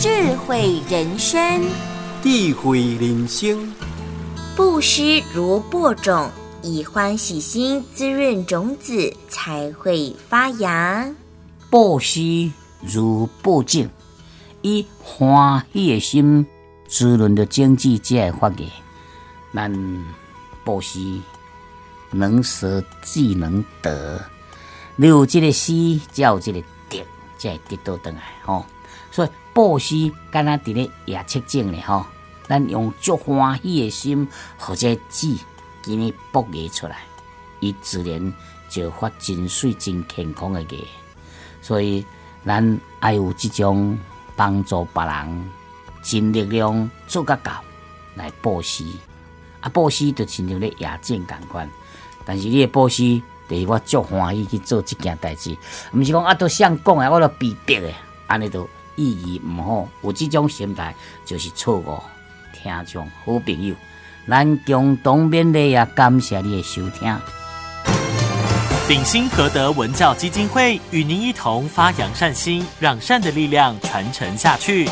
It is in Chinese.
智慧人生。智慧人生，布施如播种，以欢喜心滋润种子，才会发芽。布施如播种，以欢喜的心滋润的经济才会发芽。咱布施能舍即能得，你有这个施，才有这个得，才会得到回来吼。所以布施敢若伫咧夜切种咧吼，咱用足欢喜的心，或者籽今日播芽出来，伊自然就发真水、真健康的芽。所以咱爱有即种帮助别人、尽力量做甲到来布施。啊，布施就亲像咧夜种共款，但是你的布施，就是我足欢喜去做即件代志，毋是讲啊，都想讲诶，我都逼迫诶，安尼都意义毋好。有即种心态就是错误。听众好朋友，咱共同勉励也感谢你的收听。鼎新和德文教基金会与您一同发扬善心，让善的力量传承下去。